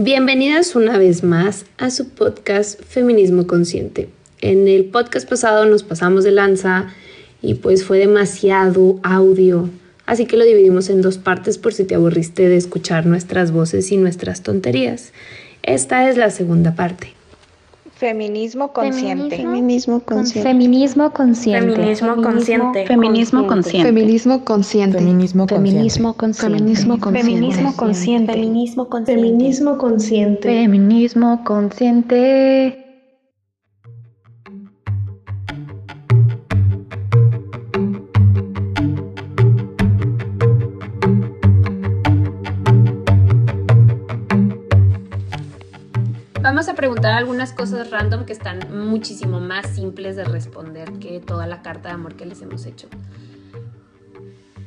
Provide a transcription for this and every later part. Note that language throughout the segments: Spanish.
Bienvenidas una vez más a su podcast Feminismo Consciente. En el podcast pasado nos pasamos de lanza y pues fue demasiado audio, así que lo dividimos en dos partes por si te aburriste de escuchar nuestras voces y nuestras tonterías. Esta es la segunda parte. Feminismo consciente. Feminismo consciente. Feminismo consciente. Feminismo consciente. Feminismo consciente. Feminismo consciente. Feminismo Feminismo consciente. Feminismo consciente. Feminismo consciente. Feminismo consciente. Feminismo consciente. Vamos a preguntar algunas cosas random que están muchísimo más simples de responder que toda la carta de amor que les hemos hecho.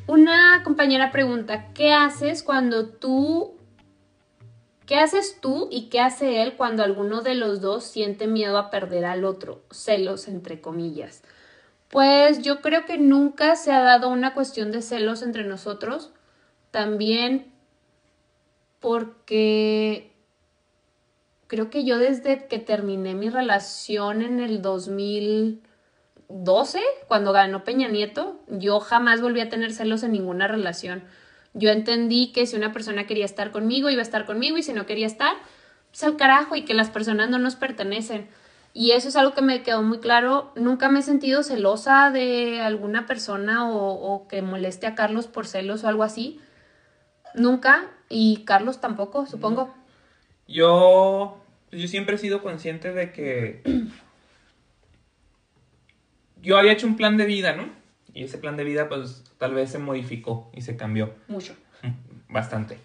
Una compañera pregunta, ¿qué haces cuando tú... ¿Qué haces tú y qué hace él cuando alguno de los dos siente miedo a perder al otro? Celos, entre comillas. Pues yo creo que nunca se ha dado una cuestión de celos entre nosotros. También porque creo que yo desde que terminé mi relación en el 2012, cuando ganó Peña Nieto, yo jamás volví a tener celos en ninguna relación. Yo entendí que si una persona quería estar conmigo, iba a estar conmigo y si no quería estar, pues al carajo y que las personas no nos pertenecen. Y eso es algo que me quedó muy claro. Nunca me he sentido celosa de alguna persona o, o que moleste a Carlos por celos o algo así. Nunca. Y Carlos tampoco, supongo. Yo, yo siempre he sido consciente de que yo había hecho un plan de vida, ¿no? Y ese plan de vida, pues tal vez se modificó y se cambió Mucho. bastante.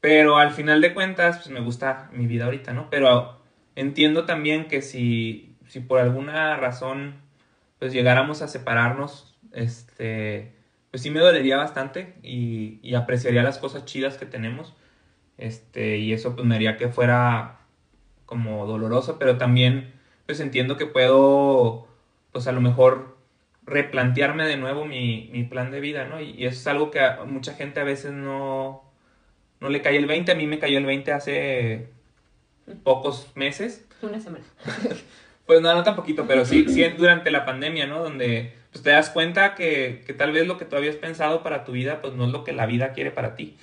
Pero al final de cuentas, pues me gusta mi vida ahorita, ¿no? Pero entiendo también que si, si por alguna razón, pues llegáramos a separarnos, este, pues sí me dolería bastante y, y apreciaría las cosas chidas que tenemos. Este, y eso pues me haría que fuera como doloroso, pero también pues entiendo que puedo pues a lo mejor replantearme de nuevo mi, mi plan de vida, ¿no? Y, y eso es algo que a mucha gente a veces no, no le cae el 20, a mí me cayó el 20 hace pocos meses. Una semana. Pues no, no tan poquito, pero sí, sí durante la pandemia, ¿no? Donde pues, te das cuenta que, que tal vez lo que tú habías pensado para tu vida, pues no es lo que la vida quiere para ti.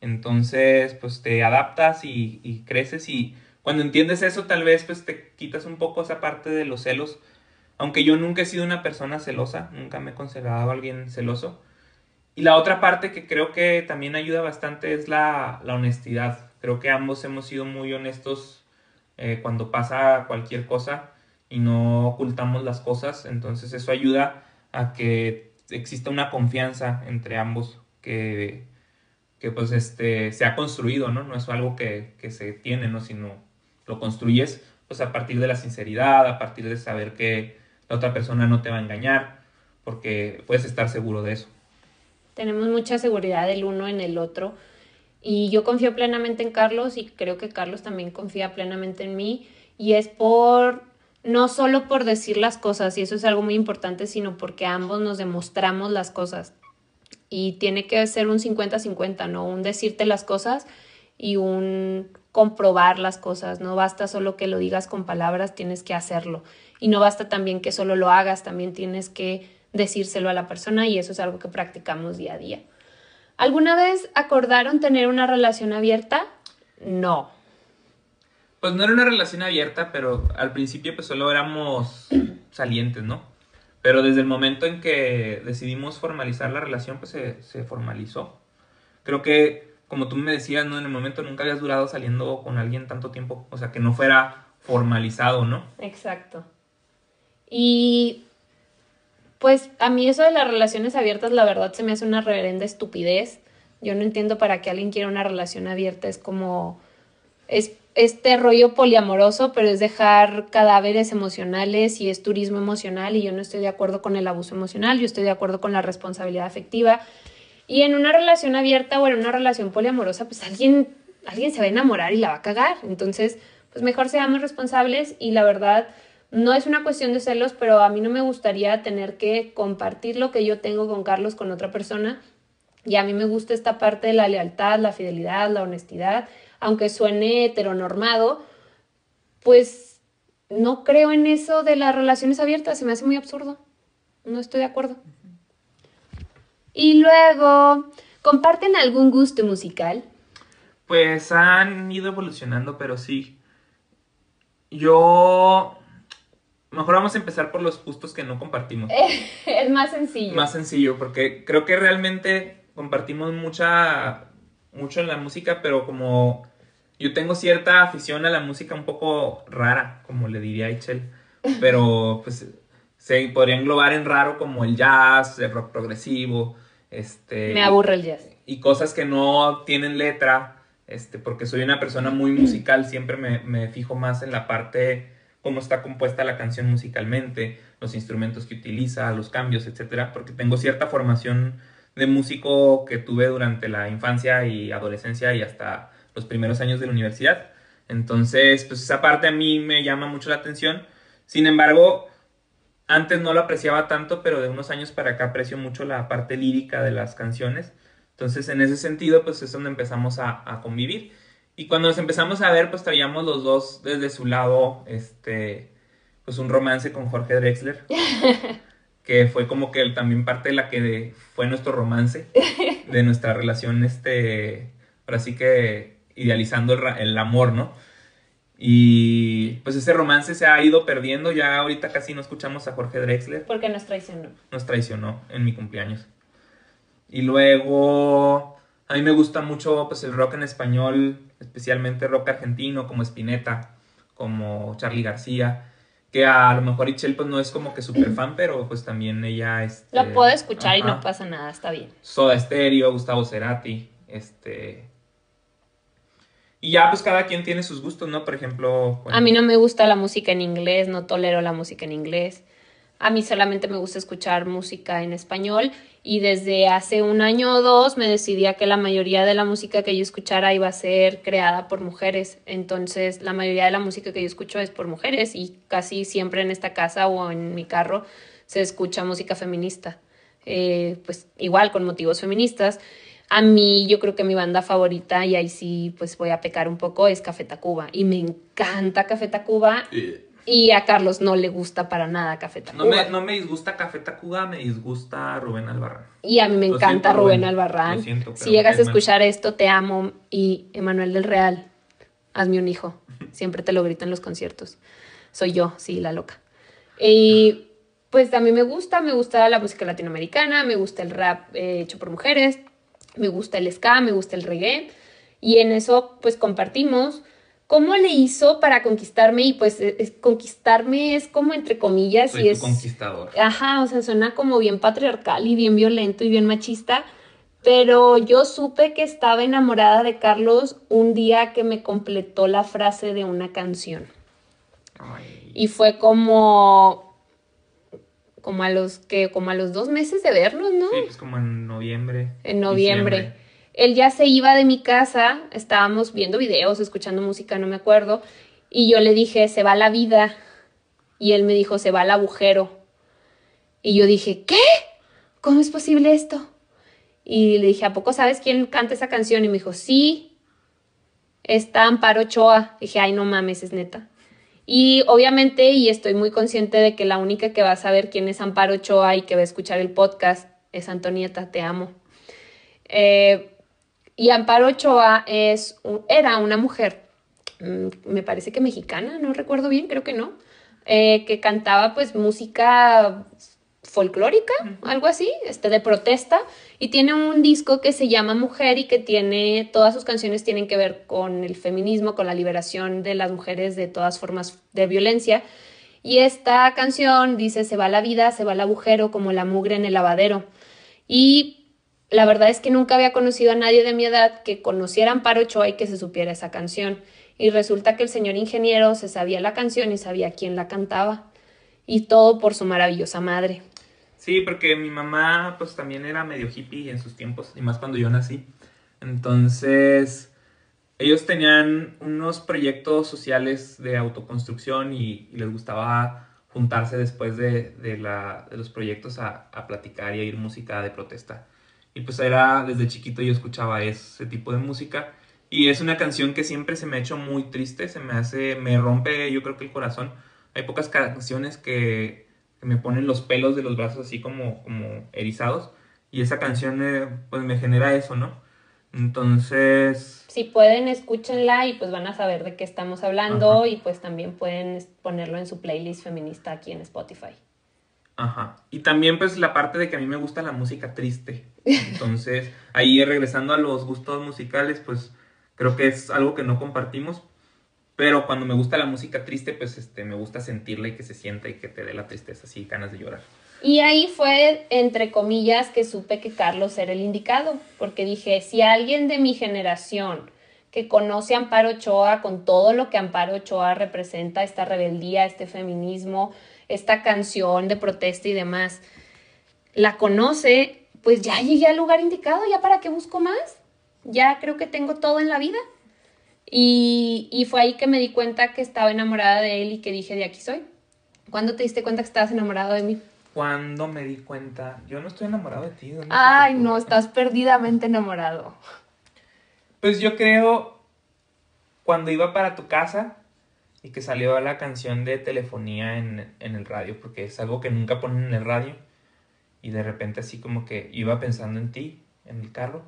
Entonces, pues te adaptas y, y creces y cuando entiendes eso, tal vez pues te quitas un poco esa parte de los celos. Aunque yo nunca he sido una persona celosa, nunca me he considerado alguien celoso. Y la otra parte que creo que también ayuda bastante es la, la honestidad. Creo que ambos hemos sido muy honestos eh, cuando pasa cualquier cosa y no ocultamos las cosas. Entonces eso ayuda a que exista una confianza entre ambos que, que pues este, se ha construido, ¿no? No es algo que, que se tiene, ¿no? Sino lo construyes pues a partir de la sinceridad, a partir de saber que la otra persona no te va a engañar, porque puedes estar seguro de eso. Tenemos mucha seguridad el uno en el otro y yo confío plenamente en Carlos y creo que Carlos también confía plenamente en mí y es por no solo por decir las cosas y eso es algo muy importante, sino porque ambos nos demostramos las cosas y tiene que ser un 50-50, no un decirte las cosas y un comprobar las cosas, no basta solo que lo digas con palabras, tienes que hacerlo. Y no basta también que solo lo hagas, también tienes que decírselo a la persona y eso es algo que practicamos día a día. ¿Alguna vez acordaron tener una relación abierta? No. Pues no era una relación abierta, pero al principio pues solo éramos salientes, ¿no? Pero desde el momento en que decidimos formalizar la relación, pues se, se formalizó. Creo que como tú me decías, ¿no? En el momento nunca habías durado saliendo con alguien tanto tiempo, o sea, que no fuera formalizado, ¿no? Exacto. Y pues a mí eso de las relaciones abiertas, la verdad, se me hace una reverenda estupidez. Yo no entiendo para qué alguien quiera una relación abierta. Es como, es este rollo poliamoroso, pero es dejar cadáveres emocionales y es turismo emocional y yo no estoy de acuerdo con el abuso emocional, yo estoy de acuerdo con la responsabilidad afectiva. Y en una relación abierta o en una relación poliamorosa, pues alguien, alguien se va a enamorar y la va a cagar. Entonces, pues mejor seamos responsables y la verdad no es una cuestión de celos, pero a mí no me gustaría tener que compartir lo que yo tengo con Carlos con otra persona Y a mí me gusta esta parte de la lealtad, la fidelidad, la honestidad, aunque suene heteronormado, pues no creo en eso de las relaciones abiertas, se me hace muy absurdo. No estoy de acuerdo. Y luego, ¿comparten algún gusto musical? Pues han ido evolucionando, pero sí. Yo... Mejor vamos a empezar por los gustos que no compartimos. es más sencillo. Más sencillo, porque creo que realmente compartimos mucha, mucho en la música, pero como yo tengo cierta afición a la música un poco rara, como le diría Aichel, pero pues se podría englobar en raro como el jazz, el rock progresivo, este... Me aburre el jazz. Y cosas que no tienen letra, este, porque soy una persona muy musical, siempre me, me fijo más en la parte, cómo está compuesta la canción musicalmente, los instrumentos que utiliza, los cambios, etcétera, porque tengo cierta formación de músico que tuve durante la infancia y adolescencia y hasta los primeros años de la universidad. Entonces, pues esa parte a mí me llama mucho la atención. Sin embargo, antes no lo apreciaba tanto, pero de unos años para acá aprecio mucho la parte lírica de las canciones. Entonces, en ese sentido, pues es donde empezamos a, a convivir. Y cuando nos empezamos a ver, pues traíamos los dos desde su lado, este, pues un romance con Jorge Drexler, que fue como que también parte de la que fue nuestro romance, de nuestra relación, este, ahora sí que idealizando el, el amor, ¿no? Y pues ese romance se ha ido perdiendo, ya ahorita casi no escuchamos a Jorge Drexler. Porque nos traicionó. Nos traicionó en mi cumpleaños. Y luego, a mí me gusta mucho pues, el rock en español, especialmente rock argentino, como Spinetta, como Charlie García, que a lo mejor Ichel pues no es como que súper fan, pero pues también ella es... Lo puedo escuchar y no pasa nada, está bien. Soda Stereo, Gustavo Cerati, este... Y ya pues cada quien tiene sus gustos, ¿no? Por ejemplo... A mí no me gusta la música en inglés, no tolero la música en inglés. A mí solamente me gusta escuchar música en español y desde hace un año o dos me decidí a que la mayoría de la música que yo escuchara iba a ser creada por mujeres. Entonces la mayoría de la música que yo escucho es por mujeres y casi siempre en esta casa o en mi carro se escucha música feminista. Eh, pues igual con motivos feministas. A mí yo creo que mi banda favorita, y ahí sí pues voy a pecar un poco, es Café Tacuba. Y me encanta Café Tacuba. Eh. Y a Carlos no le gusta para nada Café Tacuba. No me, no me disgusta Café Tacuba, me disgusta Rubén Albarrán. Y a mí me Lo encanta siento, Rubén, Rubén Albarrán. Siento, si llegas a escuchar esto, te amo. Y Emanuel del Real, hazme un hijo. Siempre te lo grito en los conciertos. Soy yo, sí, la loca. Y pues a mí me gusta, me gusta la música latinoamericana, me gusta el rap eh, hecho por mujeres, me gusta el ska, me gusta el reggae. Y en eso pues compartimos. ¿Cómo le hizo para conquistarme? Y pues es, conquistarme es como entre comillas. Soy y es, conquistador. Ajá, o sea, suena como bien patriarcal y bien violento y bien machista. Pero yo supe que estaba enamorada de Carlos un día que me completó la frase de una canción. Ay. Y fue como, como a los que, como a los dos meses de vernos, ¿no? Sí, pues como en noviembre. En noviembre. diciembre. Él ya se iba de mi casa, estábamos viendo videos, escuchando música, no me acuerdo, y yo le dije, se va la vida. Y él me dijo, se va el agujero. Y yo dije, ¿qué? ¿Cómo es posible esto? Y le dije, ¿a poco sabes quién canta esa canción? Y me dijo, sí, está Amparo Ochoa. dije, ay, no mames, es neta. Y obviamente, y estoy muy consciente de que la única que va a saber quién es Amparo Ochoa y que va a escuchar el podcast es Antonieta, te amo. Eh, y Amparo Ochoa es era una mujer, mmm, me parece que mexicana, no recuerdo bien, creo que no, eh, que cantaba pues música folclórica, algo así, este, de protesta, y tiene un disco que se llama Mujer y que tiene, todas sus canciones tienen que ver con el feminismo, con la liberación de las mujeres de todas formas de violencia. Y esta canción dice, se va la vida, se va el agujero, como la mugre en el lavadero. Y la verdad es que nunca había conocido a nadie de mi edad que conociera Amparo Ochoa y que se supiera esa canción. Y resulta que el señor ingeniero se sabía la canción y sabía quién la cantaba. Y todo por su maravillosa madre. Sí, porque mi mamá pues también era medio hippie en sus tiempos, y más cuando yo nací. Entonces, ellos tenían unos proyectos sociales de autoconstrucción y, y les gustaba juntarse después de, de, la, de los proyectos a, a, platicar y a oír música de protesta. Y pues era, desde chiquito yo escuchaba ese tipo de música. Y es una canción que siempre se me ha hecho muy triste, se me hace, me rompe yo creo que el corazón. Hay pocas canciones que, que me ponen los pelos de los brazos así como, como erizados. Y esa canción eh, pues me genera eso, ¿no? Entonces... Si pueden, escúchenla y pues van a saber de qué estamos hablando Ajá. y pues también pueden ponerlo en su playlist feminista aquí en Spotify. Ajá. Y también pues la parte de que a mí me gusta la música triste. Entonces, ahí regresando a los gustos musicales, pues creo que es algo que no compartimos. Pero cuando me gusta la música triste, pues este, me gusta sentirla y que se sienta y que te dé la tristeza, así, ganas de llorar. Y ahí fue, entre comillas, que supe que Carlos era el indicado, porque dije, si alguien de mi generación que conoce a Amparo Ochoa con todo lo que Amparo Ochoa representa, esta rebeldía, este feminismo, esta canción de protesta y demás, la conoce, pues ya llegué al lugar indicado, ya para qué busco más, ya creo que tengo todo en la vida. Y, y fue ahí que me di cuenta que estaba enamorada de él y que dije, de aquí soy. ¿Cuándo te diste cuenta que estabas enamorado de mí? Cuando me di cuenta, yo no estoy enamorado de ti. ¿dónde se te Ay, no, estás perdidamente enamorado. Pues yo creo cuando iba para tu casa y que salió la canción de telefonía en, en el radio, porque es algo que nunca ponen en el radio. Y de repente así como que iba pensando en ti, en el carro.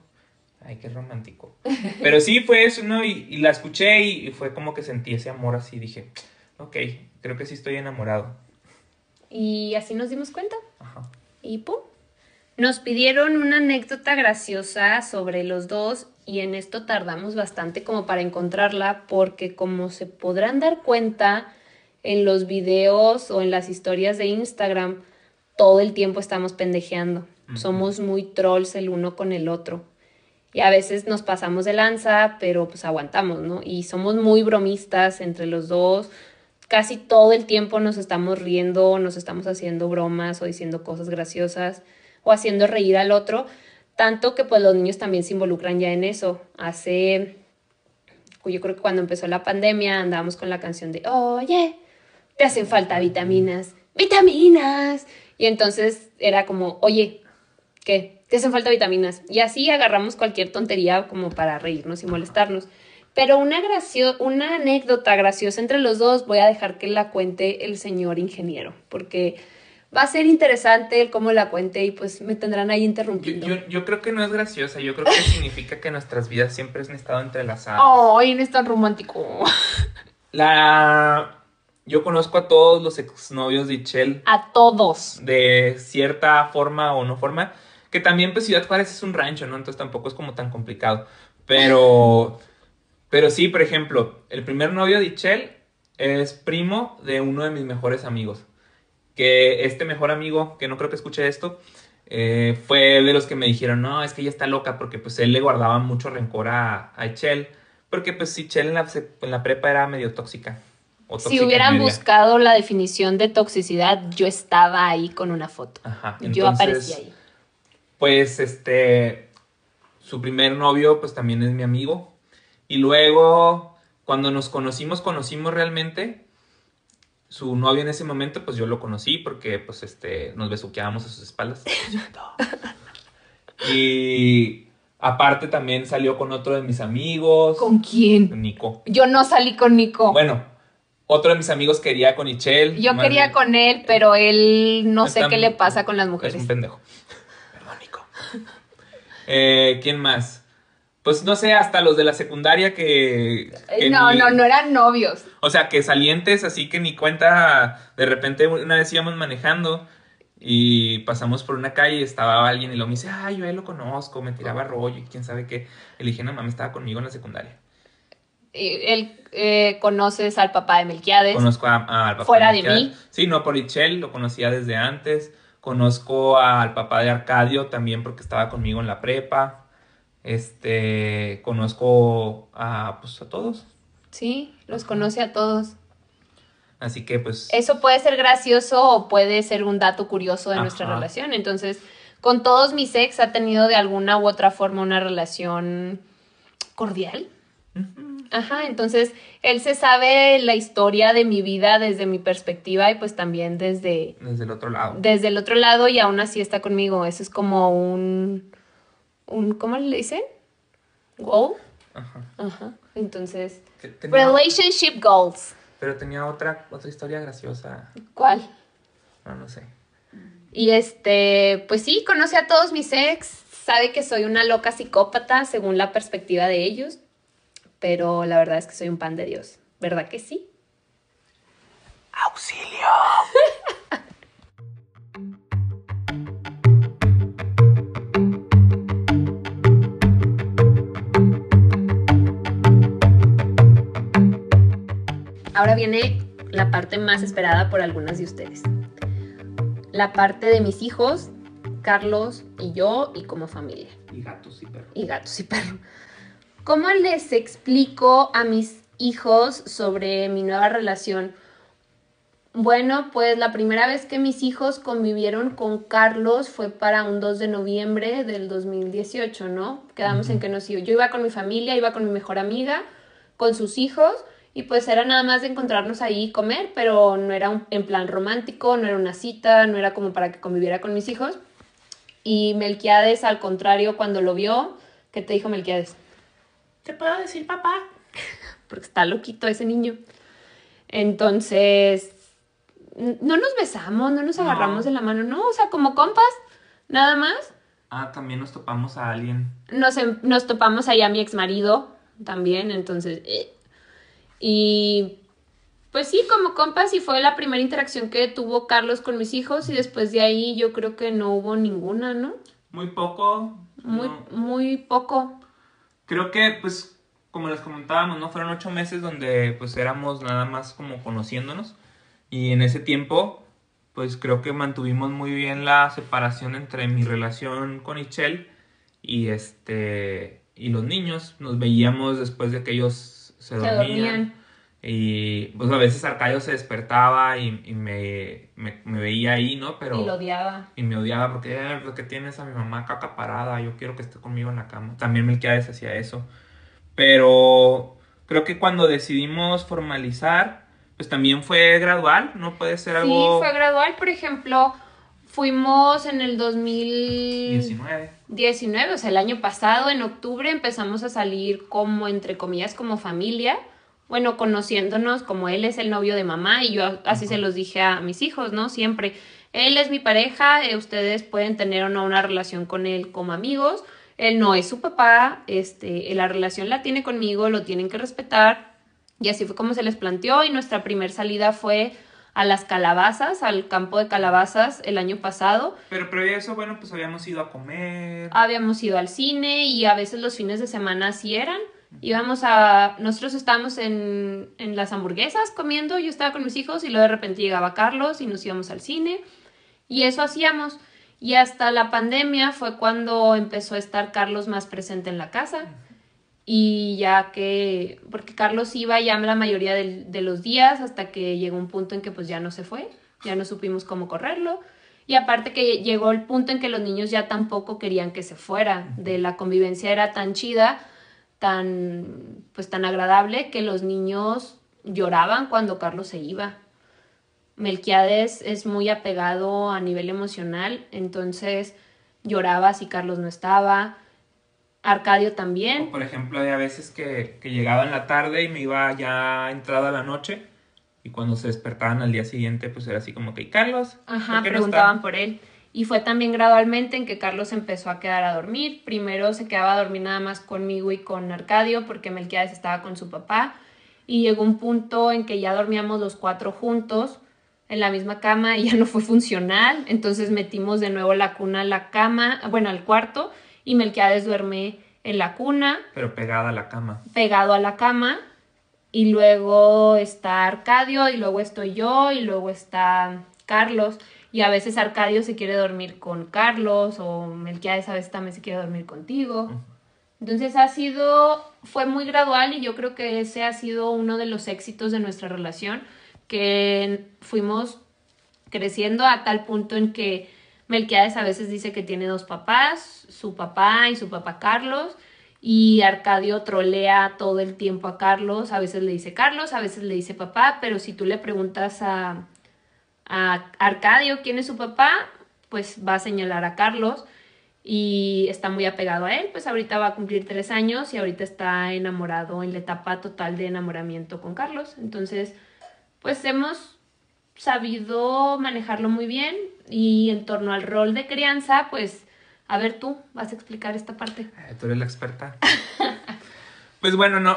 Ay, qué romántico. Pero sí fue eso, ¿no? Y, y la escuché y, y fue como que sentí ese amor así. Dije, ok, creo que sí estoy enamorado. Y así nos dimos cuenta. Ajá. Y pum. Nos pidieron una anécdota graciosa sobre los dos y en esto tardamos bastante como para encontrarla porque como se podrán dar cuenta en los videos o en las historias de Instagram, todo el tiempo estamos pendejeando. Somos muy trolls el uno con el otro. Y a veces nos pasamos de lanza, pero pues aguantamos, ¿no? Y somos muy bromistas entre los dos. Casi todo el tiempo nos estamos riendo, nos estamos haciendo bromas o diciendo cosas graciosas o haciendo reír al otro. Tanto que pues los niños también se involucran ya en eso. Hace, yo creo que cuando empezó la pandemia andábamos con la canción de, oye, te hacen falta vitaminas, vitaminas. Y entonces era como, oye, ¿qué? Te hacen falta vitaminas. Y así agarramos cualquier tontería como para reírnos y molestarnos. Pero una, gracio una anécdota graciosa entre los dos voy a dejar que la cuente el señor ingeniero, porque va a ser interesante el cómo la cuente y pues me tendrán ahí interrumpiendo. yo, yo creo que no es graciosa, yo creo que significa que nuestras vidas siempre han estado entrelazadas. Ay, no es tan romántico. La... Yo conozco a todos los exnovios de Ichel A todos. de cierta forma o no forma, que también pues Ciudad Juárez es un rancho, ¿no? Entonces tampoco es como tan complicado. Pero, pero sí, por ejemplo, el primer novio de Ichel es primo de uno de mis mejores amigos. Que este mejor amigo, que no creo que escuche esto, eh, fue de los que me dijeron, no, es que ella está loca porque pues él le guardaba mucho rencor a, a Ichel. Porque pues Ichel en la, en la prepa era medio tóxica. o Si hubieran buscado la definición de toxicidad, yo estaba ahí con una foto. Ajá, yo entonces, aparecí ahí. Pues este, su primer novio pues también es mi amigo. Y luego, cuando nos conocimos, conocimos realmente, su novio en ese momento pues yo lo conocí porque pues este, nos besuqueábamos a sus espaldas. y aparte también salió con otro de mis amigos. ¿Con quién? Nico. Yo no salí con Nico. Bueno, otro de mis amigos quería con Ichel. Yo quería con él, pero él no sé qué le pasa con las Es mujeres. un pendejo. Eh, ¿Quién más? Pues no sé, hasta los de la secundaria que. que Eh, no, ni- no, no eran novios. O sea, que salientes, así que ni cuenta. De repente, una vez íbamos manejando y pasamos por una calle y estaba alguien y lo me dice, ay, yo a él lo conozco, me tiraba rollo y quién sabe qué. Le dije, no mames, estaba conmigo en la secundaria. Él eh, conoces al papá de Melquiades. Conozco a- a- al papá Fuera de Miquel. mí. Sí, no, por Ichel, lo conocía desde antes. Conozco al papá de Arcadio también porque estaba conmigo en la prepa. Este, conozco a, pues, a todos. Sí, los conoce a todos. Así que, pues, Eso puede ser gracioso o puede ser un dato curioso de nuestra relación. Entonces, con todos mis ex ha tenido de alguna u otra forma una relación cordial. Ajá, entonces él se sabe la historia de mi vida desde mi perspectiva y pues también desde, desde el otro lado. desde el otro lado y aún así está conmigo. Eso es como un, un, ¿cómo le dicen? Goal. Ajá. Ajá. Entonces, tenía- relationship goals. pero tenía otra, otra historia graciosa. ¿Cuál? No, no sé. Y este, pues sí, conoce a todos mis ex, sabe que soy una loca psicópata según la perspectiva de ellos, pero la verdad es que soy un pan de Dios, ¿verdad que sí? ¡Auxilio! Ahora viene la parte más esperada por algunas de ustedes. La parte de mis hijos, Carlos y yo y como familia. Y gatos y perros. y gatos y perros. ¿Cómo les explico a mis hijos sobre mi nueva relación? Bueno, pues la primera vez que mis hijos convivieron con Carlos fue para un 2 de noviembre del 2018, ¿no? Quedamos en que nos iba. Yo iba con mi familia, iba con mi mejor amiga, con sus hijos, y pues era nada más de encontrarnos ahí y comer, pero no era un- en plan romántico, no era una cita, no era como para que conviviera con mis hijos. Y Melquiades, al contrario, cuando lo vio, ¿qué te dijo Melquiades? ¿Te puedo decir papá? Porque está loquito ese niño. Entonces, no nos besamos, no nos No. agarramos de la mano, no, o sea, como compas, nada más. Ah, también nos topamos a alguien. Nos, em- nos topamos allá a mi ex marido también, entonces. eh. Y pues sí, como compas, y fue la primera interacción que tuvo Carlos con mis hijos, y después de ahí yo creo que no hubo ninguna, ¿no? Muy poco. Muy, no. muy poco. Creo que, pues, como les comentábamos, ¿no? Fueron ocho meses donde, pues, éramos nada más como conociéndonos. Y en ese tiempo, pues, creo que mantuvimos muy bien la separación entre mi relación con Ichel y este... Y los niños. Nos veíamos después de que ellos se Se dormían. dormían. Y, pues, a veces Arcadio se despertaba y, y me, me, me veía ahí, ¿no? Pero... Y lo odiaba. Y me odiaba porque, "Eh, ¿por qué tienes a mi mamá acá acaparada? Yo quiero que esté conmigo en la cama. También Melquiades hacía eso. Pero creo que cuando decidimos formalizar, pues también fue gradual, no puede ser algo Sí, fue gradual. Por ejemplo, fuimos en el 2019, 19. o sea, el año pasado, en octubre, empezamos a salir como, entre comillas, como familia. Bueno, conociéndonos como él es el novio de mamá y yo así se los dije a mis hijos, ¿no? Siempre, él es mi pareja, eh, ustedes pueden tener o no una relación con él como amigos, él no es su papá, este, la relación la tiene conmigo, lo tienen que respetar y así fue como se les planteó y nuestra primer salida fue a las calabazas, al campo de calabazas el año pasado. Pero previo a eso, bueno, pues habíamos ido a comer. Habíamos ido al cine y a veces los fines de semana así eran. Íbamos a... Nosotros estábamos en, en las hamburguesas comiendo, yo estaba con mis hijos y luego de repente llegaba Carlos y nos íbamos al cine y eso hacíamos. Y hasta la pandemia fue cuando empezó a estar Carlos más presente en la casa. Y ya que, porque Carlos iba ya la mayoría del- de los días hasta que llegó un punto en que pues ya no se fue, ya no supimos cómo correrlo. Y aparte que llegó el punto en que los niños ya tampoco querían que se fuera, de la convivencia era tan chida, tan, pues tan agradable que los niños lloraban cuando Carlos se iba. Melquiades es muy apegado a nivel emocional, entonces lloraba si Carlos no estaba. Arcadio O, también. por ejemplo, había veces que, que llegaba en la tarde y me iba ya entrada la noche. Y cuando se despertaban al día siguiente, pues era así como que, "¿Y Carlos? Ajá, ¿por qué no preguntaban está?". por él. Y fue también gradualmente en que Carlos empezó a quedar a dormir. Primero se quedaba a dormir nada más conmigo y con Arcadio porque Melquiades estaba con su papá. Y llegó un punto en que ya dormíamos los cuatro juntos en la misma cama y ya no fue funcional. Entonces metimos de nuevo la cuna a la cama, bueno, al cuarto. Y Melquiades duerme en la cuna Pero pegada a la cama. pegado a la cama y luego está Arcadio y luego estoy yo y luego está Carlos y a veces Arcadio se quiere dormir con Carlos o Melquiades a veces también se quiere dormir contigo. Entonces ha sido, fue muy gradual y yo creo que ese ha sido uno de los éxitos de nuestra relación, que fuimos creciendo a tal punto en que Melquiades a veces dice que tiene dos papás, su papá y su papá Carlos, y Arcadio trolea todo el tiempo a Carlos, a veces le dice Carlos, a veces le dice papá, pero si tú le preguntas a, a Arcadio quién es su papá, pues va a señalar a Carlos. y está muy apegado a él, pues ahorita va a cumplir tres años y ahorita está enamorado en la etapa total de enamoramiento con Carlos. Entonces, pues hemos sabido manejarlo muy bien y en torno al rol de crianza, pues, a ver tú, vas a explicar esta parte. Eh, tú eres la experta. pues bueno, no,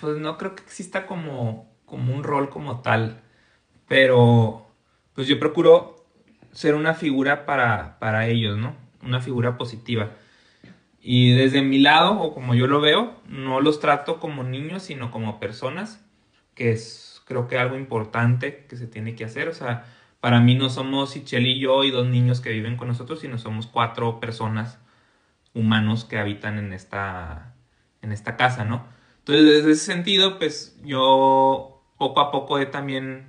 pues no creo que exista como, como un rol como tal, pero pues yo procuro ser una figura para, para ellos, ¿no? Una figura positiva. Y desde mi lado, o como yo lo veo, no los trato como niños, sino como personas, que es creo que algo importante que se tiene que hacer. O sea, para mí no somos Ichel y yo y dos niños que viven con nosotros, sino somos cuatro personas humanos que habitan en esta, en esta casa, ¿no? Entonces, desde ese sentido, pues yo poco a poco he también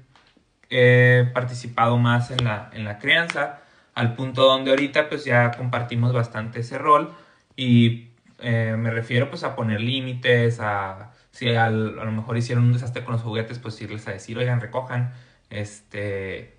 he participado más en la, en la crianza, al punto donde ahorita pues ya compartimos bastante ese rol y eh, me refiero pues a poner límites, a si a lo mejor hicieron un desastre con los juguetes, pues irles a decir, oigan, recojan, este,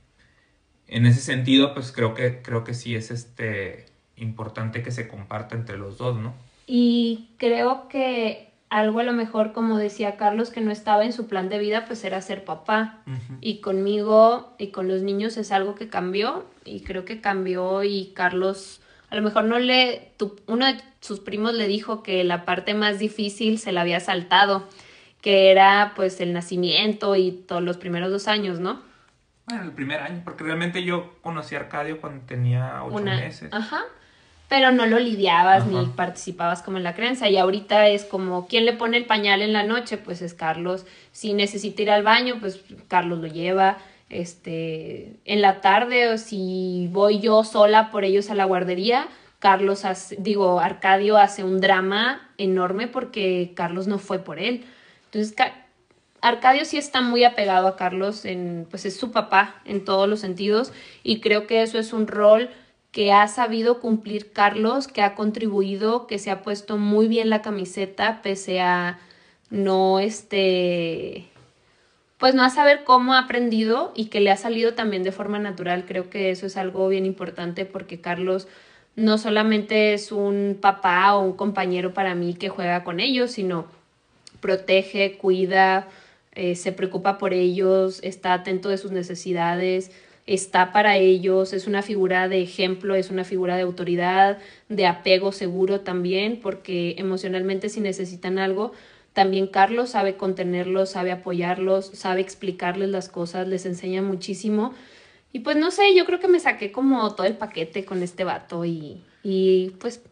en ese sentido pues creo que, creo que sí es este, importante que se comparta entre los dos, ¿no? Y creo que algo a lo mejor, como decía Carlos, que no estaba en su plan de vida, pues era ser papá. Y conmigo y con los niños es algo que cambió y creo que cambió y Carlos, a lo mejor no le, uno de sus primos le dijo que la parte más difícil se la había saltado, que era pues el nacimiento y todos los primeros dos años, ¿no? Bueno, el primer año, porque realmente yo conocí a Arcadio cuando tenía ocho meses. Ajá pero no lo lidiabas ni participabas como en la creencia. Y ahorita es como, ¿quién le pone el pañal en la noche? Pues es Carlos. Si necesita ir al baño, pues Carlos lo lleva. Este, en la tarde, o si voy yo sola por ellos a la guardería, Carlos, hace, digo, Arcadio hace un drama enorme porque Carlos no fue por él. Entonces, Arcadio sí está muy apegado a Carlos, en, pues es su papá en todos los sentidos y creo que eso es un rol que ha sabido cumplir Carlos, que ha contribuido, que se ha puesto muy bien la camiseta, pese a no este pues no a saber cómo ha aprendido y que le ha salido también de forma natural. Creo que eso es algo bien importante porque Carlos no solamente es un papá o un compañero para mí que juega con ellos, sino protege, cuida, eh, se preocupa por ellos, está atento de sus necesidades está para ellos, es una figura de ejemplo, es una figura de autoridad, de apego seguro también, porque emocionalmente si necesitan algo, también Carlos sabe contenerlos, sabe apoyarlos, sabe explicarles las cosas, les enseña muchísimo. Y pues no sé, yo creo que me saqué como todo el paquete con este vato y, y pues,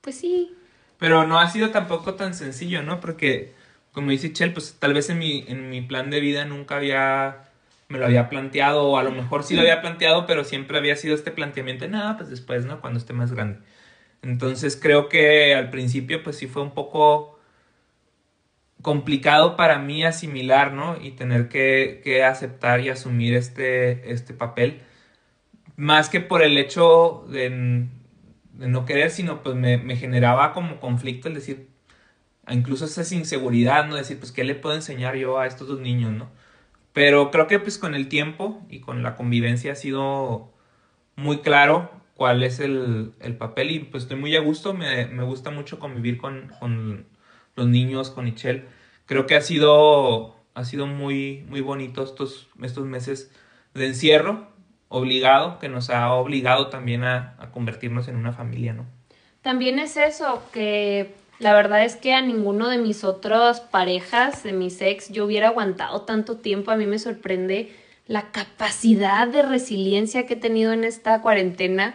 pues sí. Pero no ha sido tampoco tan sencillo, ¿no? Porque, como dice Chel, pues tal vez en mi, en mi plan de vida nunca había me lo había planteado, o a lo mejor sí lo había planteado, pero siempre había sido este planteamiento, nada, pues después, ¿no? Cuando esté más grande. Entonces creo que al principio pues sí fue un poco complicado para mí asimilar, ¿no? Y tener que, que aceptar y asumir este, este papel. Más que por el hecho de, no querer, sino pues me, me, generaba como conflicto el decir, incluso esa inseguridad, ¿no? Decir, pues, ¿qué le puedo enseñar yo a estos dos niños, ¿no? Pero creo que pues con el tiempo y con la convivencia ha sido muy claro cuál es el, papel y pues estoy muy a gusto, me, gusta mucho convivir con, los niños, con Michelle. Creo que ha sido, ha sido muy, muy bonito estos, estos meses de encierro obligado, que nos ha obligado también a, a convertirnos en una familia, ¿no? También es eso, que la verdad es que a ninguno de mis otras parejas, de mis ex, yo hubiera aguantado tanto tiempo. A mí me sorprende la capacidad de resiliencia que he tenido en esta cuarentena,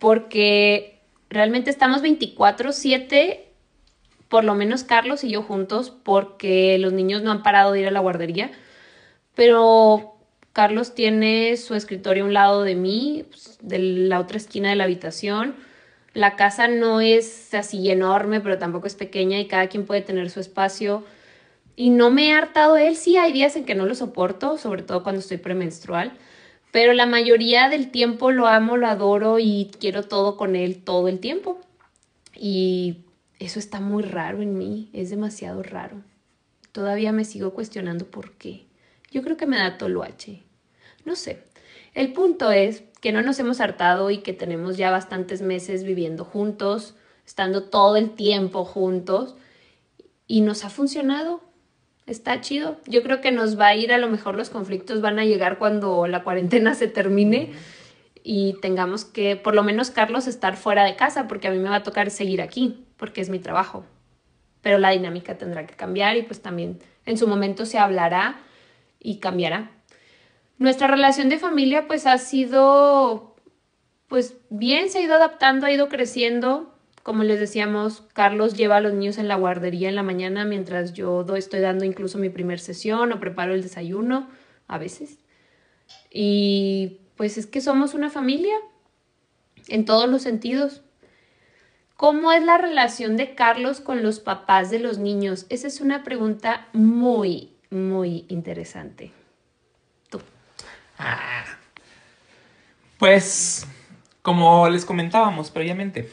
porque realmente estamos 24/7, por lo menos Carlos y yo juntos, porque los niños no han parado de ir a la guardería, pero Carlos tiene su escritorio a un lado de mí, pues, de la otra esquina de la habitación la casa no es así enorme, pero tampoco es pequeña y cada quien puede tener su espacio. Y no me he hartado él, sí hay días en que no lo soporto, sobre todo cuando estoy premenstrual, pero la mayoría del tiempo lo amo, lo adoro y quiero todo con él todo el tiempo. Y eso está muy raro en mí, es demasiado raro. Todavía me sigo cuestionando por qué. Yo creo que me da toloache. No sé. El punto es que no nos hemos hartado y que tenemos ya bastantes meses viviendo juntos, estando todo el tiempo juntos y nos ha funcionado. Está chido. Yo creo que nos va a ir, a lo mejor los conflictos van a llegar cuando la cuarentena se termine y tengamos que, por lo menos Carlos, estar fuera de casa, porque a mí me va a tocar seguir aquí, porque es mi trabajo. Pero la dinámica tendrá que cambiar y pues también en su momento se hablará y cambiará. Nuestra relación de familia pues ha sido pues bien, se ha ido adaptando, ha ido creciendo. Como les decíamos, Carlos lleva a los niños en la guardería en la mañana mientras yo estoy dando incluso mi primer sesión o preparo el desayuno a veces. Y pues es que somos una familia en todos los sentidos. ¿Cómo es la relación de Carlos con los papás de los niños? Esa es una pregunta muy, muy interesante. Pues, como les comentábamos previamente,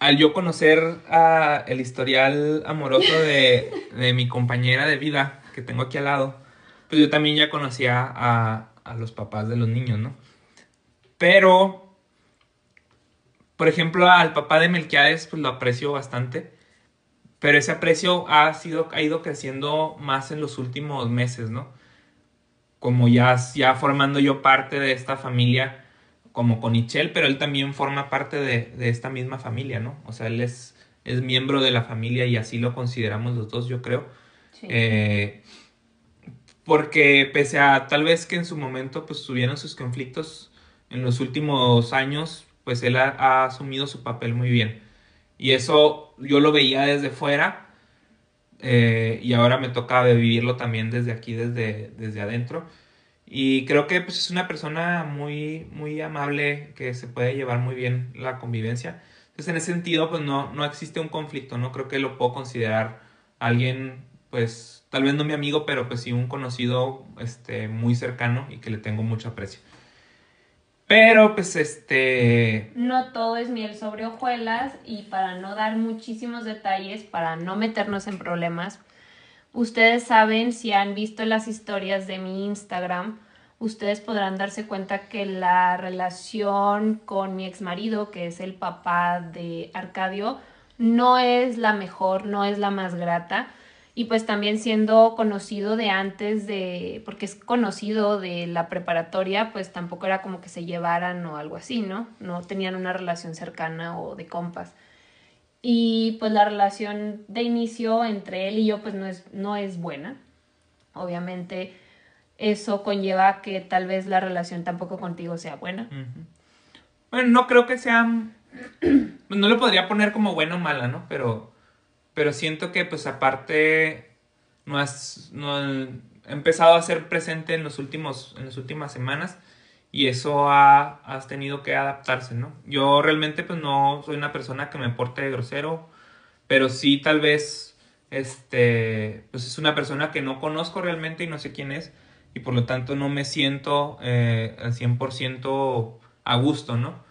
al yo conocer el historial amoroso de, mi compañera de vida que tengo aquí al lado, pues yo también ya conocía a, a los papás de los niños, ¿no? Pero, por ejemplo, al papá de Melquiades, pues lo aprecio bastante. Pero ese aprecio ha, sido, ha ido creciendo más en los últimos meses, ¿no? Como ya, ya formando yo parte de esta familia como con Ichel, pero él también forma parte de, esta misma familia, ¿no? O sea, él es, es miembro de la familia y así lo consideramos los dos, yo creo. Eh, porque pese a tal vez que en su momento pues tuvieron sus conflictos en los últimos años, pues él ha asumido su papel muy bien. Y eso yo lo veía desde fuera eh, y ahora me toca vivirlo también desde aquí, desde, desde adentro. Y creo que pues, es una persona muy, muy amable, que se puede llevar muy bien la convivencia. Entonces, en ese sentido, pues no, no existe un conflicto, ¿no? Creo que lo puedo considerar alguien, pues, tal vez no mi amigo, pero pues sí un conocido este, muy cercano y que le tengo mucho aprecio. Pero pues este... No todo es miel sobre hojuelas y para no dar muchísimos detalles, para no meternos en problemas, ustedes saben si han visto las historias de mi Instagram, ustedes podrán darse cuenta que la relación con mi ex marido, que es el papá de Arcadio, no es la mejor, no es la más grata y pues también siendo conocido de antes de, porque es conocido de la preparatoria, pues tampoco era como que se llevaran o algo así, ¿no? No tenían una relación cercana o de compas. Y pues la relación de inicio entre él y yo pues no es, no es buena. Obviamente eso conlleva que tal vez la relación tampoco contigo sea buena. Bueno, no creo que sea... No le podría poner como buena o mala, ¿no? Pero pero siento que pues aparte no has, no he empezado a ser presente en los últimos, en las últimas semanas y eso ha, has tenido que adaptarse, ¿no? Yo realmente pues no soy una persona que me porte grosero, pero sí tal vez, este, pues es una persona que no conozco realmente y no sé quién es y por lo tanto no me siento eh, al 100% a gusto, ¿no?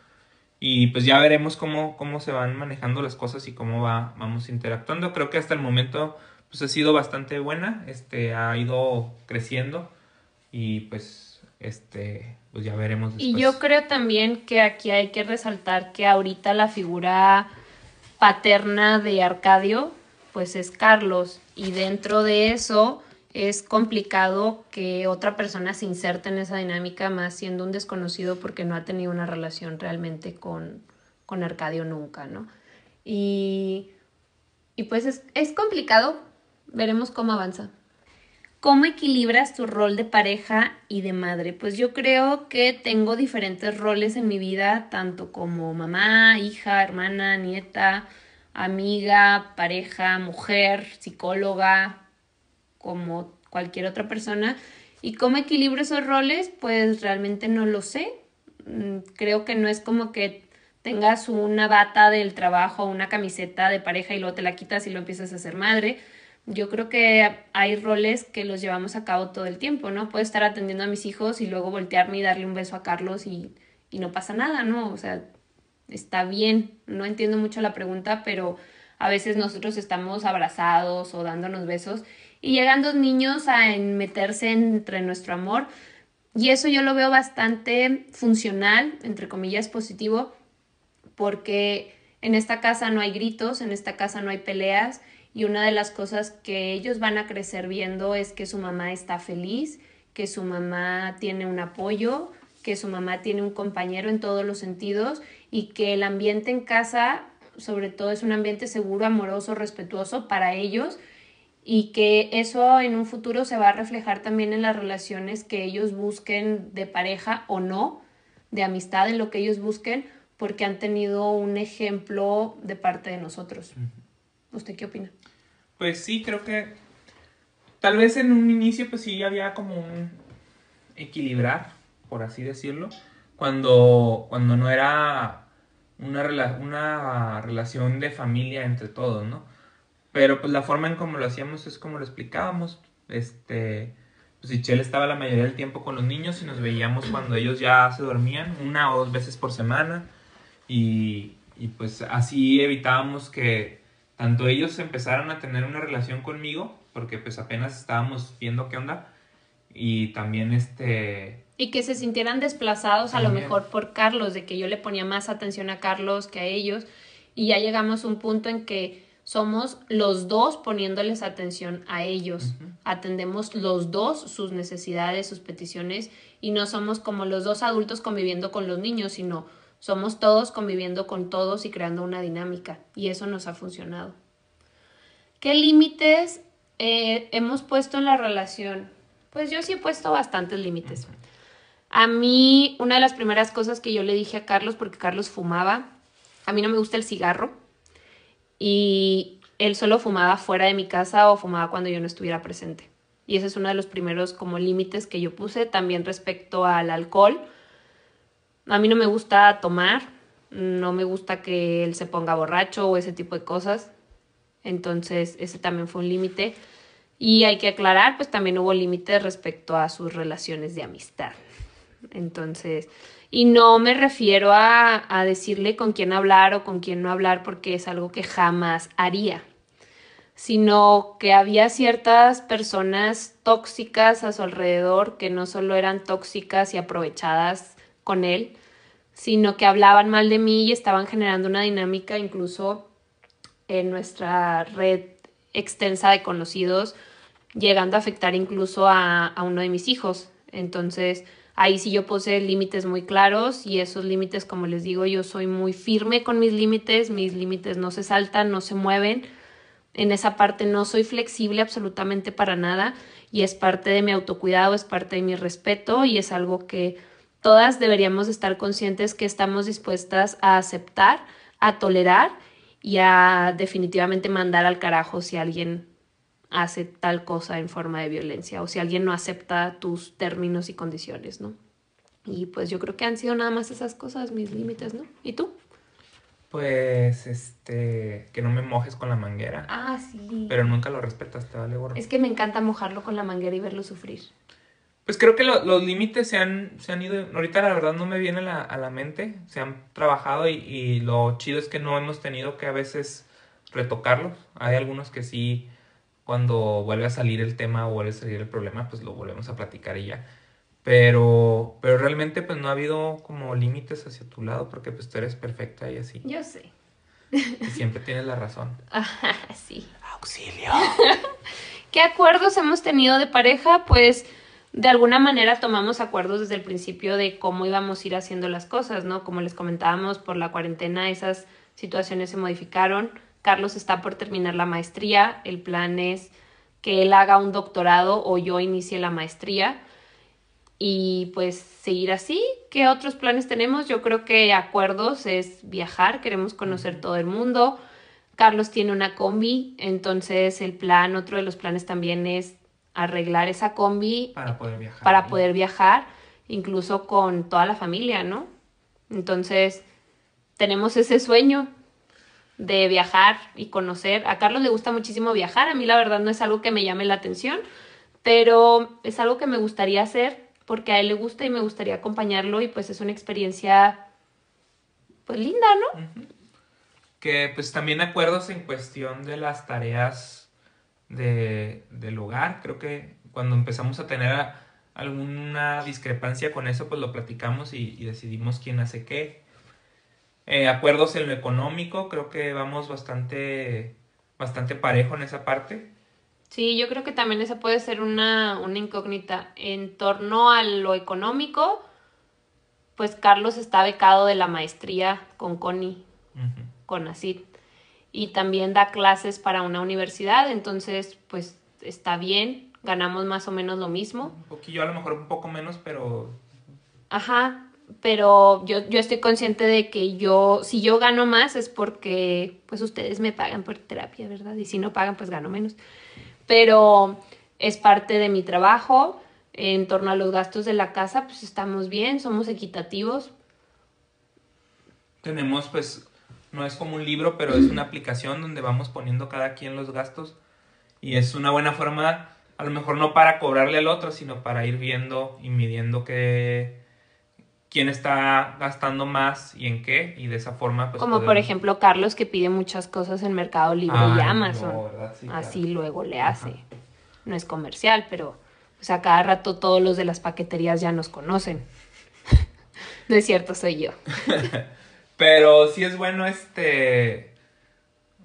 Y pues ya veremos cómo, cómo se van manejando las cosas y cómo va, vamos interactuando. Creo que hasta el momento pues ha sido bastante buena, este, ha ido creciendo y pues este, pues ya veremos después. Y yo creo también que aquí hay que resaltar que ahorita la figura paterna de Arcadio pues es Carlos y dentro de eso es complicado que otra persona se inserte en esa dinámica, más siendo un desconocido porque no ha tenido una relación realmente con, con Arcadio nunca, ¿no? Y, y pues es, es complicado, veremos cómo avanza. ¿Cómo equilibras tu rol de pareja y de madre? Pues yo creo que tengo diferentes roles en mi vida, tanto como mamá, hija, hermana, nieta, amiga, pareja, mujer, psicóloga, como cualquier otra persona. ¿Y cómo equilibro esos roles? Pues realmente no lo sé. Mm, creo que no es como que tengas una bata del trabajo, una camiseta de pareja y luego te la quitas y lo empiezas a ser madre. Yo creo que hay roles que los llevamos a cabo todo el tiempo, ¿no? Puedo estar atendiendo a mis hijos y luego voltearme y darle un beso a Carlos y, y no pasa nada, ¿no? O sea, está bien. No entiendo mucho la pregunta, pero a veces nosotros estamos abrazados o dándonos besos y llegan dos niños a meterse entre nuestro amor. Y eso yo lo veo bastante funcional, entre comillas positivo, porque en esta casa no hay gritos, en esta casa no hay peleas y una de las cosas que ellos van a crecer viendo es que su mamá está feliz, que su mamá tiene un apoyo, que su mamá tiene un compañero en todos los sentidos y que el ambiente en casa, sobre todo, es un ambiente seguro, amoroso, respetuoso para ellos y que eso en un futuro se va a reflejar también en las relaciones que ellos busquen de pareja o no, de amistad, en lo que ellos busquen, porque han tenido un ejemplo de parte de nosotros. ¿Usted qué opina? Pues sí, creo que tal vez en un inicio pues sí había como un equilibrar, por así decirlo, cuando, cuando no era una, una relación de familia entre todos, ¿no? Pero pues la forma en cómo lo hacíamos es como lo explicábamos. Este, pues Ichel estaba la mayoría del tiempo con los niños y nos veíamos cuando ellos ya se dormían, una o dos veces por semana. Y, y pues así evitábamos que tanto ellos empezaran a tener una relación conmigo, porque pues apenas estábamos viendo qué onda, y también este... Y que se sintieran desplazados a lo mejor por Carlos, de que yo le ponía más atención a Carlos que a ellos, y ya llegamos a un punto en que somos los dos poniéndoles atención a ellos, atendemos los dos sus necesidades, sus peticiones, y no somos como los dos adultos conviviendo con los niños, sino somos todos conviviendo con todos y creando una dinámica y eso nos ha funcionado. ¿Qué límites eh, hemos puesto en la relación? Pues yo sí he puesto bastantes límites. A mí, una de las primeras cosas que yo le dije a Carlos, porque Carlos fumaba, a mí no me gusta el cigarro y él solo fumaba fuera de mi casa o fumaba cuando yo no estuviera presente. Y ese es uno de los primeros como límites que yo puse también respecto al alcohol a mí no me gusta tomar, no me gusta que él se ponga borracho o ese tipo de cosas. Entonces, ese también fue un límite. Y hay que aclarar, pues también hubo límites respecto a sus relaciones de amistad. Entonces, y no me refiero a, a, decirle con quién hablar o con quién no hablar porque es algo que jamás haría, sino que había ciertas personas tóxicas a su alrededor que no solo eran tóxicas y aprovechadas con él, sino que hablaban mal de mí y estaban generando una dinámica incluso en nuestra red extensa de conocidos, llegando a afectar incluso a, a uno de mis hijos. Entonces, ahí sí yo puse límites muy claros y esos límites, como les digo, yo soy muy firme con mis límites, mis límites no se saltan, no se mueven. En esa parte no soy flexible absolutamente para nada y es parte de mi autocuidado, es parte de mi respeto y es algo que todas deberíamos estar conscientes que estamos dispuestas a aceptar, a tolerar y a definitivamente mandar al carajo si alguien hace tal cosa en forma de violencia o si alguien no acepta tus términos y condiciones, ¿no? Y pues yo creo que han sido nada más esas cosas, mis límites, ¿no? ¿Y tú? Pues, este, que no me mojes con la manguera. Ah, sí. Pero nunca lo respetas, te vale gorro. Es que me encanta mojarlo con la manguera y verlo sufrir. Pues creo que los límites se han, se han ido, ahorita la verdad no me viene a la, a la mente, se han trabajado y, y, lo chido es que no hemos tenido que a veces retocarlos. Hay algunos que sí, cuando vuelve a salir el tema o vuelve a salir el problema, pues lo volvemos a platicar y ya. Pero, pero realmente pues no ha habido como límites hacia tu lado porque pues tú eres perfecta y así. Yo sé. Y siempre tienes la razón. Ajá, sí. Auxilio. ¿Qué acuerdos hemos tenido de pareja? Pues de alguna manera tomamos acuerdos desde el principio de cómo íbamos a ir haciendo las cosas, ¿no? Como les comentábamos, por la cuarentena esas situaciones se modificaron. Carlos está por terminar la maestría, el plan es que él haga un doctorado o yo inicie la maestría y pues seguir así. ¿Qué otros planes tenemos? Yo creo que acuerdos es viajar, queremos conocer todo el mundo. Carlos tiene una combi, entonces el plan, otro de los planes también es arreglar esa combi para poder viajar. Para poder viajar, incluso con toda la familia, ¿no? Entonces, tenemos ese sueño de viajar y conocer. A Carlos le gusta muchísimo viajar, a mí la verdad no es algo que me llame la atención, pero es algo que me gustaría hacer porque a él le gusta y me gustaría acompañarlo y pues es una experiencia pues linda, ¿no? Que pues también acuerdos en cuestión de las tareas de, del hogar. Creo que cuando empezamos a tener alguna discrepancia con eso, pues lo platicamos y decidimos quién hace qué. Eh, acuerdos en lo económico, creo que vamos bastante, bastante parejo en esa parte. Sí, yo creo que también esa puede ser una, una incógnita. En torno a lo económico, pues Carlos está becado de la maestría con Connie, con ACID. Y también da clases para una universidad, entonces pues está bien, ganamos más o menos lo mismo. Un poquillo, a lo mejor un poco menos, pero Ajá, pero yo, yo estoy consciente de que yo, si yo gano más es porque pues ustedes me pagan por terapia, ¿verdad? Y si no pagan, pues gano menos. Pero es parte de mi trabajo. En torno a los gastos de la casa, pues estamos bien, somos equitativos. tenemos pues, no es como un libro, pero es una aplicación donde vamos poniendo cada quien los gastos y es una buena forma, a lo mejor no para cobrarle al otro, sino para ir viendo y midiendo que quién está gastando más y en qué y de esa forma pues Como por ejemplo Carlos que pide muchas cosas en Mercado Libre y Ay, Amazon. no, ¿verdad? Sí, claro. Así luego le hace. Ajá. No es comercial, pero pues a cada rato todos los de las paqueterías ya nos conocen. no es cierto, soy yo. Pero sí es bueno este...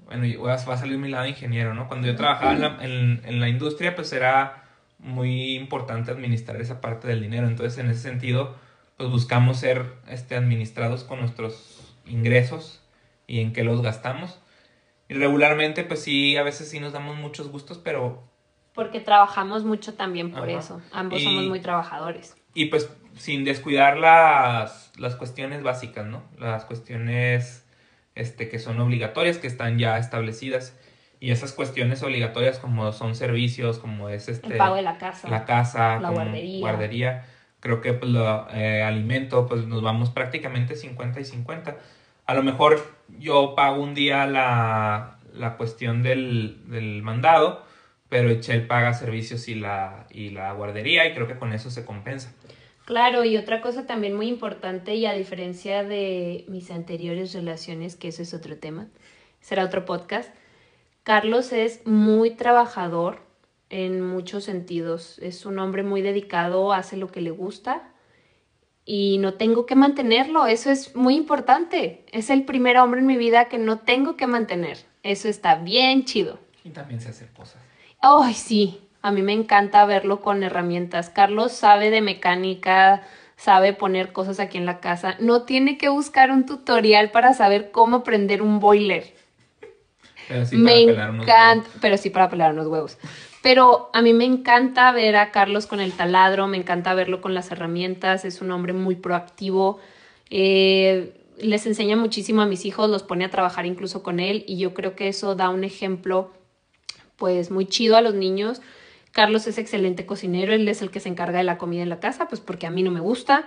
Bueno, va va a salir mi lado ingeniero, ¿no? Cuando yo trabajaba en la, en- en la industria, pues era muy importante administrar esa parte del dinero. Entonces, en ese sentido, pues buscamos ser este, administrados con nuestros ingresos y en qué los gastamos. Y regularmente, pues sí, a veces sí nos damos muchos gustos, pero Porque trabajamos mucho también por Ajá. eso. Ambos Y- somos muy trabajadores. Y pues sin descuidar las, las cuestiones básicas, ¿no? Las cuestiones este, que son obligatorias, que están ya establecidas. Y esas cuestiones obligatorias como son servicios, como es este, El pago de la casa. la casa, la como guardería. guardería. Creo que pues lo, eh, alimento, pues nos vamos prácticamente 50 y 50. A lo mejor yo pago un día la, la cuestión del, del mandado, pero Echel paga servicios y la, y la guardería y creo que con eso se compensa. Claro, y otra cosa también muy importante, y a diferencia de mis anteriores relaciones, que eso es otro tema, será otro podcast, Carlos es muy trabajador en muchos sentidos. Es un hombre muy dedicado, hace lo que le gusta y no tengo que mantenerlo. Eso es muy importante. Es el primer hombre en mi vida que no tengo que mantener. Eso está bien chido. Y también se hacer cosas. Ay, sí, a mí me encanta verlo con herramientas. Carlos sabe de mecánica, sabe poner cosas aquí en la casa. No tiene que buscar un tutorial para saber cómo prender un boiler. Pero sí me para pelar unos encanta, pero sí para pelar unos huevos. Pero a mí me encanta ver a Carlos con el taladro, me encanta verlo con las herramientas, es un hombre muy proactivo. Eh, les enseña muchísimo a mis hijos, los pone a trabajar incluso con él y yo creo que eso da un ejemplo pues muy chido a los niños. Carlos es excelente cocinero, él es el que se encarga de la comida en la casa, pues porque a mí no me gusta.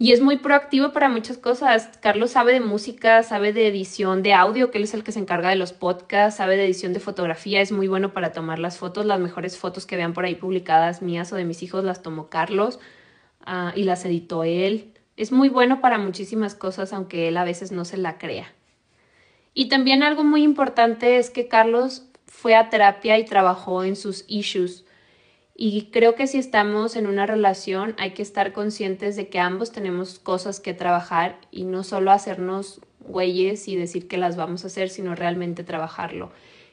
Y es muy proactivo para muchas cosas. Carlos sabe de música, sabe de edición de audio, que él es el que se encarga de los podcasts, sabe de edición de fotografía, es muy bueno para tomar las fotos. Las mejores fotos que vean por ahí publicadas mías o de mis hijos las tomó Carlos ah, y las editó él. Es muy bueno para muchísimas cosas, aunque él a veces no se la crea. Y también algo muy importante es que Carlos fue a terapia y trabajó en sus issues. Y creo que si estamos en una relación hay que estar conscientes de que ambos tenemos cosas que trabajar y no solo hacernos güeyes y decir que las vamos a hacer, sino realmente trabajarlo.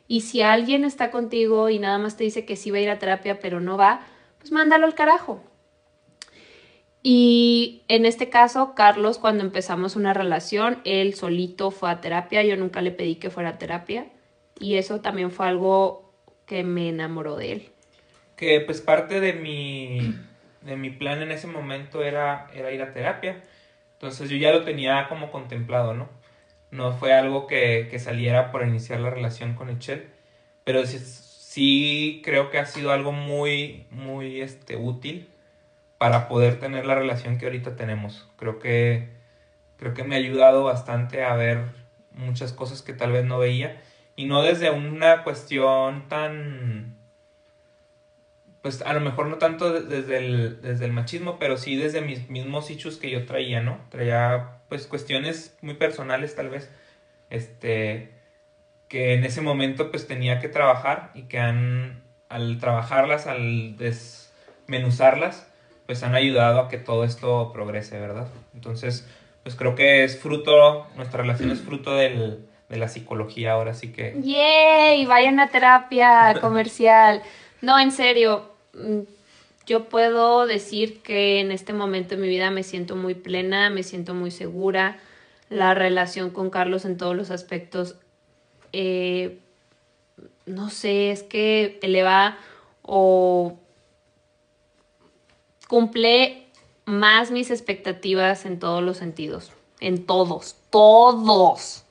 Y si alguien está contigo y nada más te dice que sí va a ir a terapia pero no va, pues mándalo al carajo. Y en este caso, Carlos, cuando empezamos una relación, él solito fue a terapia, yo nunca le pedí que fuera a terapia y eso también fue algo que me enamoró de él. Que pues parte de mi, de mi plan en ese momento era, era ir a terapia. Entonces yo ya lo tenía como contemplado, ¿no? No fue algo que, que saliera por iniciar la relación con Echel. Pero sí, sí creo que ha sido algo muy, muy este, útil para poder tener la relación que ahorita tenemos. Creo que, creo que me ha ayudado bastante a ver muchas cosas que tal vez no veía. Y no desde una cuestión tan pues a lo mejor no tanto desde el, desde el machismo, pero sí desde mis mismos issues que yo traía, ¿no? Traía pues cuestiones muy personales tal vez, este, que en ese momento pues tenía que trabajar y que han, al trabajarlas, al des, desmenuzarlas, pues han ayudado a que todo esto progrese, ¿verdad? Entonces, pues creo que es fruto, nuestra relación es fruto del, de la psicología ahora, así que... ¡Yay! Vayan a terapia comercial. No, en serio, yo puedo decir que en este momento de mi vida me siento muy plena, me siento muy segura. La relación con Carlos en todos los aspectos, eh, no sé, es que eleva o cumple más mis expectativas en todos los sentidos, en todos, todos.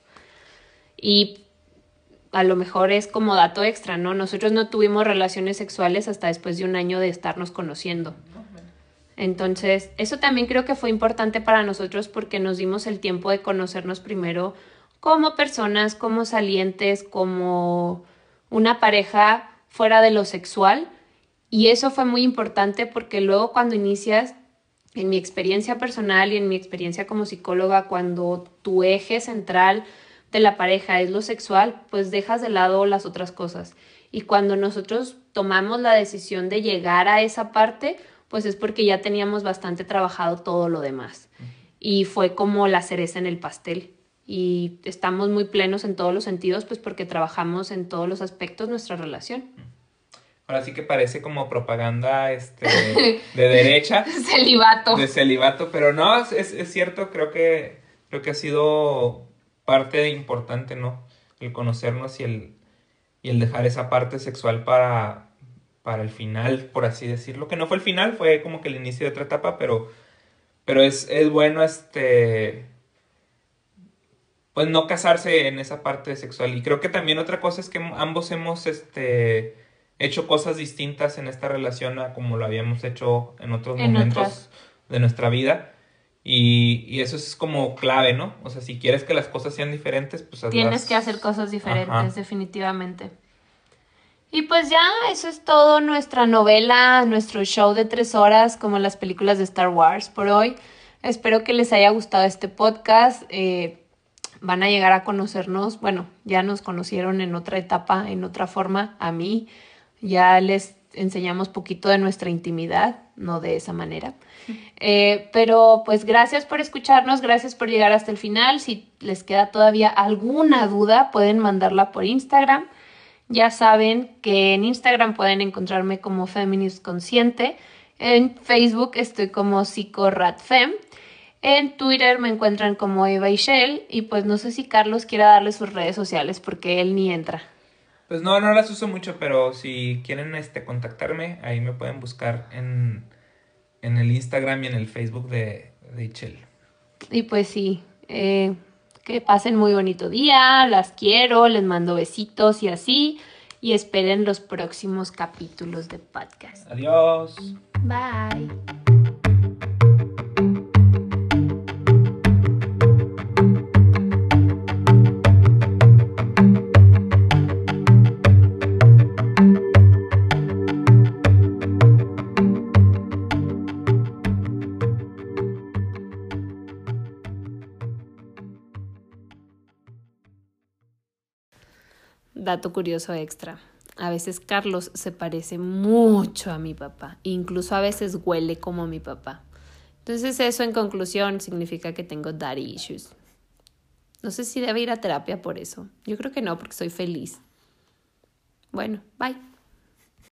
Y a lo mejor es como dato extra, ¿no? Nosotros no tuvimos relaciones sexuales hasta después de un año de estarnos conociendo. Entonces, eso también creo que fue importante para nosotros porque nos dimos el tiempo de conocernos primero como personas, como salientes, como una pareja fuera de lo sexual. Y eso fue muy importante porque luego cuando inicias, en mi experiencia personal y en mi experiencia como psicóloga, cuando tu eje central de la pareja es lo sexual, pues dejas de lado las otras cosas. Y cuando nosotros tomamos la decisión de llegar a esa parte, pues es porque ya teníamos bastante trabajado todo lo demás. Y fue como la cereza en el pastel. Y estamos muy plenos en todos los sentidos, pues porque trabajamos en todos los aspectos nuestra relación. Ahora sí que parece como propaganda este, de derecha. celibato. De celibato, pero no, es, es, cierto, creo que, creo que ha sido parte importante, ¿no? El conocernos y el, y el dejar esa parte sexual para, para el final, por así decirlo. Que no fue el final, fue como que el inicio de otra etapa, pero, pero es, es bueno este pues no casarse en esa parte sexual. Y creo que también otra cosa es que ambos hemos este hecho cosas distintas en esta relación a como lo habíamos hecho en otros momentos de nuestra vida. Y, y, eso es como clave, ¿no? O sea, si quieres que las cosas sean diferentes, pues hazlas. Tienes que hacer cosas diferentes, definitivamente. Y pues ya, eso es todo nuestra novela, nuestro show de tres horas, como las películas de Star Wars por hoy. Espero que les haya gustado este podcast. Eh, van a llegar a conocernos, bueno, ya nos conocieron en otra etapa, en otra forma, a mí. Ya les enseñamos poquito de nuestra intimidad, no de esa manera. Eh, pero pues gracias por escucharnos, gracias por llegar hasta el final. Si les queda todavía alguna duda, pueden mandarla por Instagram. Ya saben que en Instagram pueden encontrarme como Feminist Consciente. En Facebook estoy como psicoratfem. En Twitter me encuentran como Eva y Shell. Y pues no sé si Carlos quiera darle sus redes sociales porque él ni entra. Pues no, no las uso mucho, pero si quieren este, contactarme, ahí me pueden buscar en, en el Instagram y en el Facebook de, de Y pues sí, eh, que pasen muy bonito día, las quiero, les mando besitos y así. Y esperen los próximos capítulos de podcast. Adiós. Bye. Dato curioso extra. A veces Carlos se parece mucho a mi papá, incluso a veces huele como mi papá. Entonces eso en conclusión significa que tengo daddy issues. No sé si debe ir a terapia por eso. Yo creo que no, porque soy feliz. Bueno, bye.